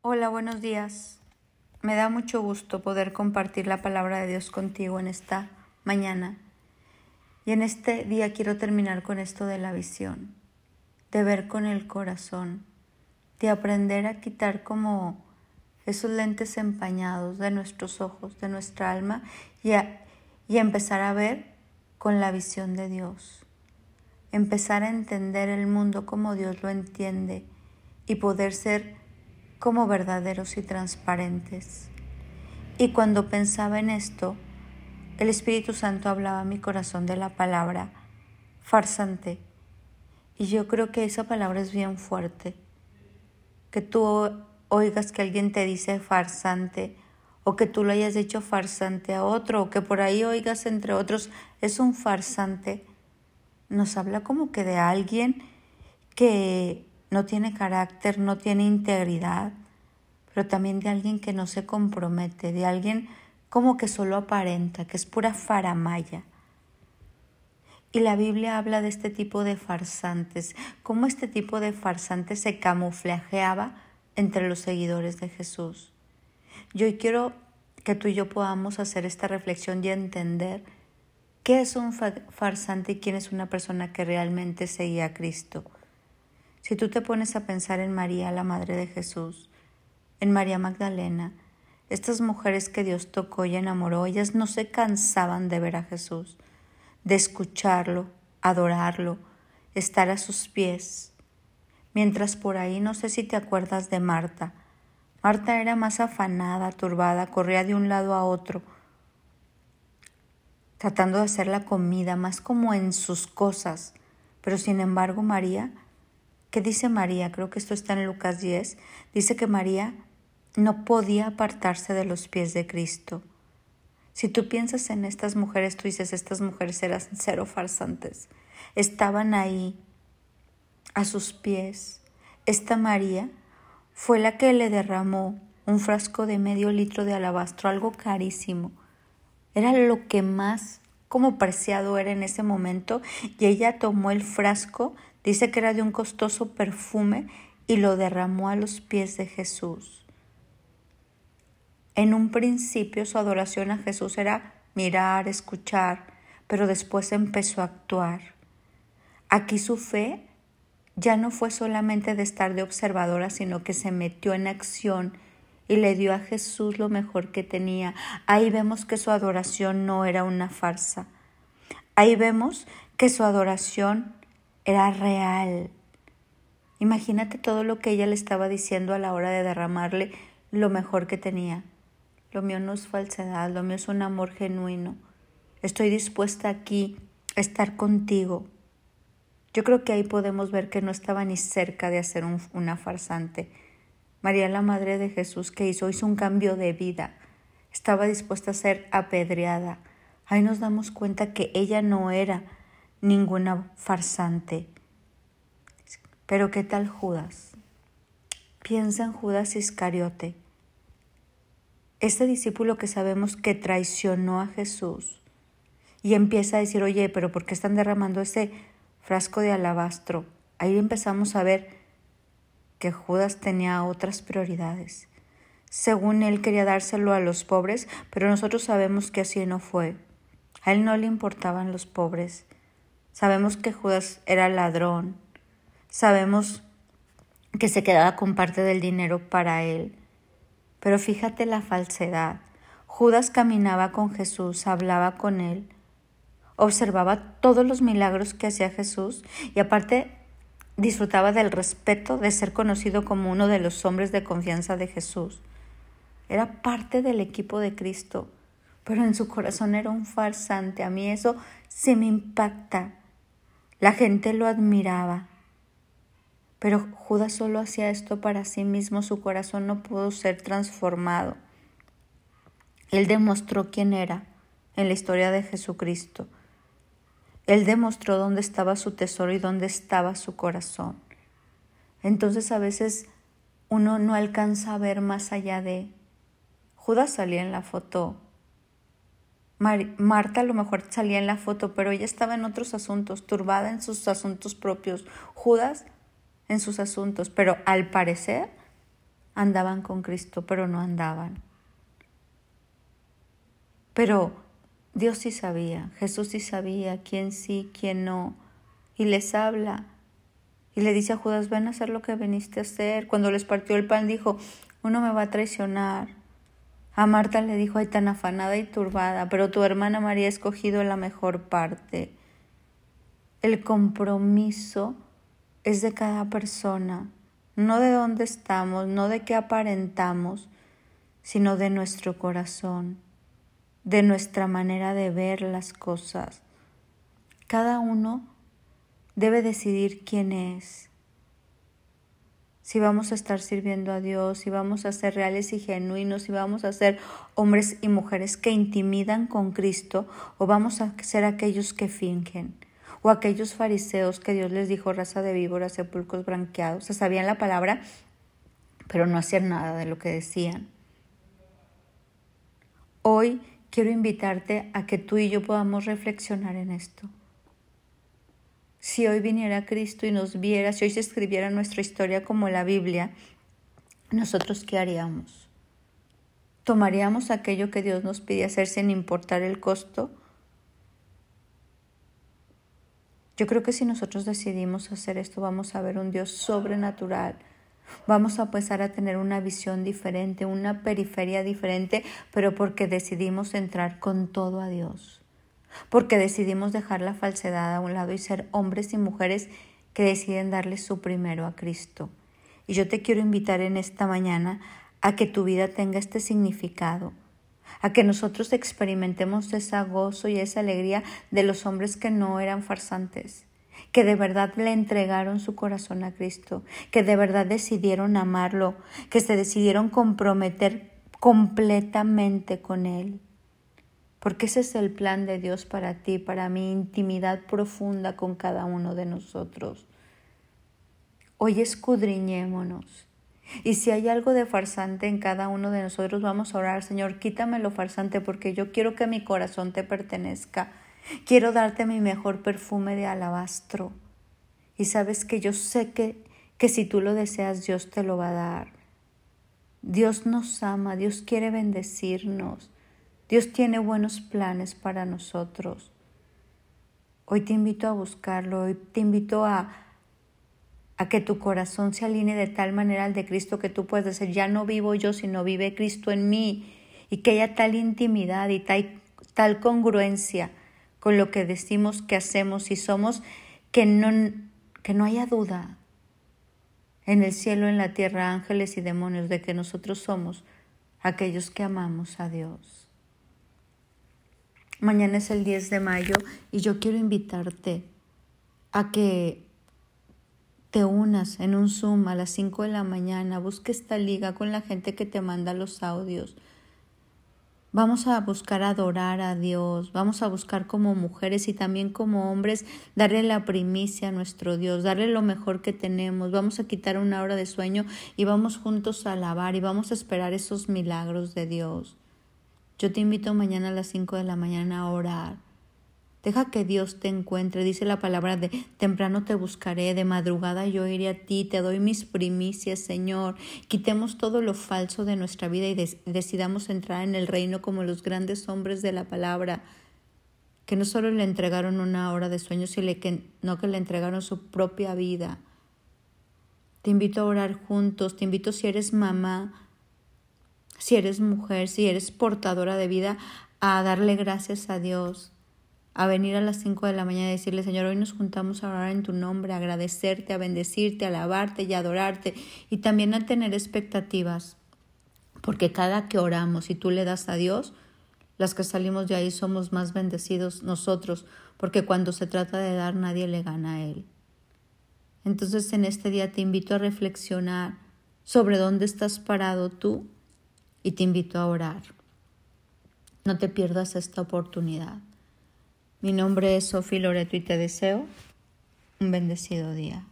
Hola, buenos días. Me da mucho gusto poder compartir la palabra de Dios contigo en esta mañana. Y en este día quiero terminar con esto de la visión, de ver con el corazón, de aprender a quitar como esos lentes empañados de nuestros ojos, de nuestra alma y, y empezar a ver con la visión de Dios. Empezar a entender el mundo como Dios lo entiende y poder ser como verdaderos y transparentes. Y cuando pensaba en esto, el Espíritu Santo hablaba a mi corazón de la palabra farsante. Y yo creo que esa palabra es bien fuerte. Que tú oigas que alguien te dice farsante o que tú lo hayas hecho farsante a otro o que por ahí oigas entre otros es un farsante. Nos habla como que de alguien que no tiene carácter, no tiene integridad, pero también de alguien que no se compromete, de alguien como que solo aparenta, que es pura faramaya. Y la Biblia habla de este tipo de farsantes, cómo este tipo de farsantes se camuflajeaba entre los seguidores de Jesús. Yo quiero que tú y yo podamos hacer esta reflexión y entender qué es un farsante y quién es una persona que realmente seguía a Cristo. Si tú te pones a pensar en María, la Madre de Jesús, en María Magdalena, estas mujeres que Dios tocó y enamoró, ellas no se cansaban de ver a Jesús, de escucharlo, adorarlo, estar a sus pies. Mientras por ahí no sé si te acuerdas de Marta. Marta era más afanada, turbada, corría de un lado a otro, tratando de hacer la comida, más como en sus cosas. Pero sin embargo María ¿Qué dice María? Creo que esto está en Lucas 10. Dice que María no podía apartarse de los pies de Cristo. Si tú piensas en estas mujeres, tú dices, estas mujeres eran cero farsantes. Estaban ahí, a sus pies. Esta María fue la que le derramó un frasco de medio litro de alabastro, algo carísimo. Era lo que más como preciado era en ese momento y ella tomó el frasco Dice que era de un costoso perfume y lo derramó a los pies de Jesús. En un principio su adoración a Jesús era mirar, escuchar, pero después empezó a actuar. Aquí su fe ya no fue solamente de estar de observadora, sino que se metió en acción y le dio a Jesús lo mejor que tenía. Ahí vemos que su adoración no era una farsa. Ahí vemos que su adoración era real. Imagínate todo lo que ella le estaba diciendo a la hora de derramarle lo mejor que tenía. Lo mío no es falsedad, lo mío es un amor genuino. Estoy dispuesta aquí a estar contigo. Yo creo que ahí podemos ver que no estaba ni cerca de hacer una farsante. María, la Madre de Jesús, que hizo? Hizo un cambio de vida. Estaba dispuesta a ser apedreada. Ahí nos damos cuenta que ella no era ninguna farsante. Pero ¿qué tal Judas? Piensa en Judas Iscariote, este discípulo que sabemos que traicionó a Jesús y empieza a decir, oye, pero ¿por qué están derramando ese frasco de alabastro? Ahí empezamos a ver que Judas tenía otras prioridades. Según él quería dárselo a los pobres, pero nosotros sabemos que así no fue. A él no le importaban los pobres, Sabemos que Judas era ladrón. Sabemos que se quedaba con parte del dinero para él. Pero fíjate la falsedad. Judas caminaba con Jesús, hablaba con él, observaba todos los milagros que hacía Jesús y aparte disfrutaba del respeto de ser conocido como uno de los hombres de confianza de Jesús. Era parte del equipo de Cristo, pero en su corazón era un farsante. A mí eso se me impacta. La gente lo admiraba. Pero Judas solo hacía esto para sí mismo, su corazón no pudo ser transformado. Él demostró quién era en la historia de Jesucristo. Él demostró dónde estaba su tesoro y dónde estaba su corazón. Entonces a veces uno no alcanza a ver más allá de... Judas salía en la foto Marta a lo mejor salía en la foto, pero ella estaba en otros asuntos, turbada en sus asuntos propios. Judas en sus asuntos, pero al parecer andaban con Cristo, pero no andaban. Pero Dios sí sabía, Jesús sí sabía quién sí, quién no, y les habla. Y le dice a Judas, ven a hacer lo que viniste a hacer. Cuando les partió el pan dijo, uno me va a traicionar. A Marta le dijo, ay, tan afanada y turbada, pero tu hermana María ha escogido la mejor parte. El compromiso es de cada persona, no de dónde estamos, no de qué aparentamos, sino de nuestro corazón, de nuestra manera de ver las cosas. Cada uno debe decidir quién es si vamos a estar sirviendo a Dios, si vamos a ser reales y genuinos, si vamos a ser hombres y mujeres que intimidan con Cristo o vamos a ser aquellos que fingen o aquellos fariseos que Dios les dijo raza de víboras, sepulcros branqueados, o sea, sabían la palabra, pero no hacían nada de lo que decían. Hoy quiero invitarte a que tú y yo podamos reflexionar en esto. Si hoy viniera Cristo y nos viera, si hoy se escribiera nuestra historia como la Biblia, nosotros qué haríamos? ¿Tomaríamos aquello que Dios nos pide hacer sin importar el costo? Yo creo que si nosotros decidimos hacer esto, vamos a ver un Dios sobrenatural. Vamos a empezar a tener una visión diferente, una periferia diferente, pero porque decidimos entrar con todo a Dios porque decidimos dejar la falsedad a un lado y ser hombres y mujeres que deciden darle su primero a Cristo. Y yo te quiero invitar en esta mañana a que tu vida tenga este significado, a que nosotros experimentemos esa gozo y esa alegría de los hombres que no eran farsantes, que de verdad le entregaron su corazón a Cristo, que de verdad decidieron amarlo, que se decidieron comprometer completamente con Él porque ese es el plan de Dios para ti, para mi intimidad profunda con cada uno de nosotros. Hoy escudriñémonos. Y si hay algo de farsante en cada uno de nosotros, vamos a orar, Señor, quítame lo farsante porque yo quiero que mi corazón te pertenezca. Quiero darte mi mejor perfume de alabastro. Y sabes que yo sé que, que si tú lo deseas, Dios te lo va a dar. Dios nos ama, Dios quiere bendecirnos. Dios tiene buenos planes para nosotros. Hoy te invito a buscarlo, hoy te invito a, a que tu corazón se alinee de tal manera al de Cristo que tú puedes decir, ya no vivo yo, sino vive Cristo en mí, y que haya tal intimidad y tal, tal congruencia con lo que decimos que hacemos y somos, que no, que no haya duda en el cielo, en la tierra, ángeles y demonios, de que nosotros somos aquellos que amamos a Dios. Mañana es el 10 de mayo y yo quiero invitarte a que te unas en un Zoom a las 5 de la mañana, busque esta liga con la gente que te manda los audios. Vamos a buscar adorar a Dios, vamos a buscar como mujeres y también como hombres darle la primicia a nuestro Dios, darle lo mejor que tenemos. Vamos a quitar una hora de sueño y vamos juntos a alabar y vamos a esperar esos milagros de Dios. Yo te invito mañana a las 5 de la mañana a orar. Deja que Dios te encuentre. Dice la palabra de temprano te buscaré, de madrugada yo iré a ti, te doy mis primicias, Señor. Quitemos todo lo falso de nuestra vida y decidamos entrar en el reino como los grandes hombres de la palabra, que no solo le entregaron una hora de sueño, sino que le entregaron su propia vida. Te invito a orar juntos, te invito si eres mamá, si eres mujer, si eres portadora de vida, a darle gracias a Dios, a venir a las 5 de la mañana y decirle, Señor, hoy nos juntamos a orar en tu nombre, a agradecerte, a bendecirte, a alabarte y a adorarte, y también a tener expectativas, porque cada que oramos y tú le das a Dios, las que salimos de ahí somos más bendecidos nosotros, porque cuando se trata de dar nadie le gana a Él. Entonces en este día te invito a reflexionar sobre dónde estás parado tú y te invito a orar. No te pierdas esta oportunidad. Mi nombre es Sofía Loreto y te deseo un bendecido día.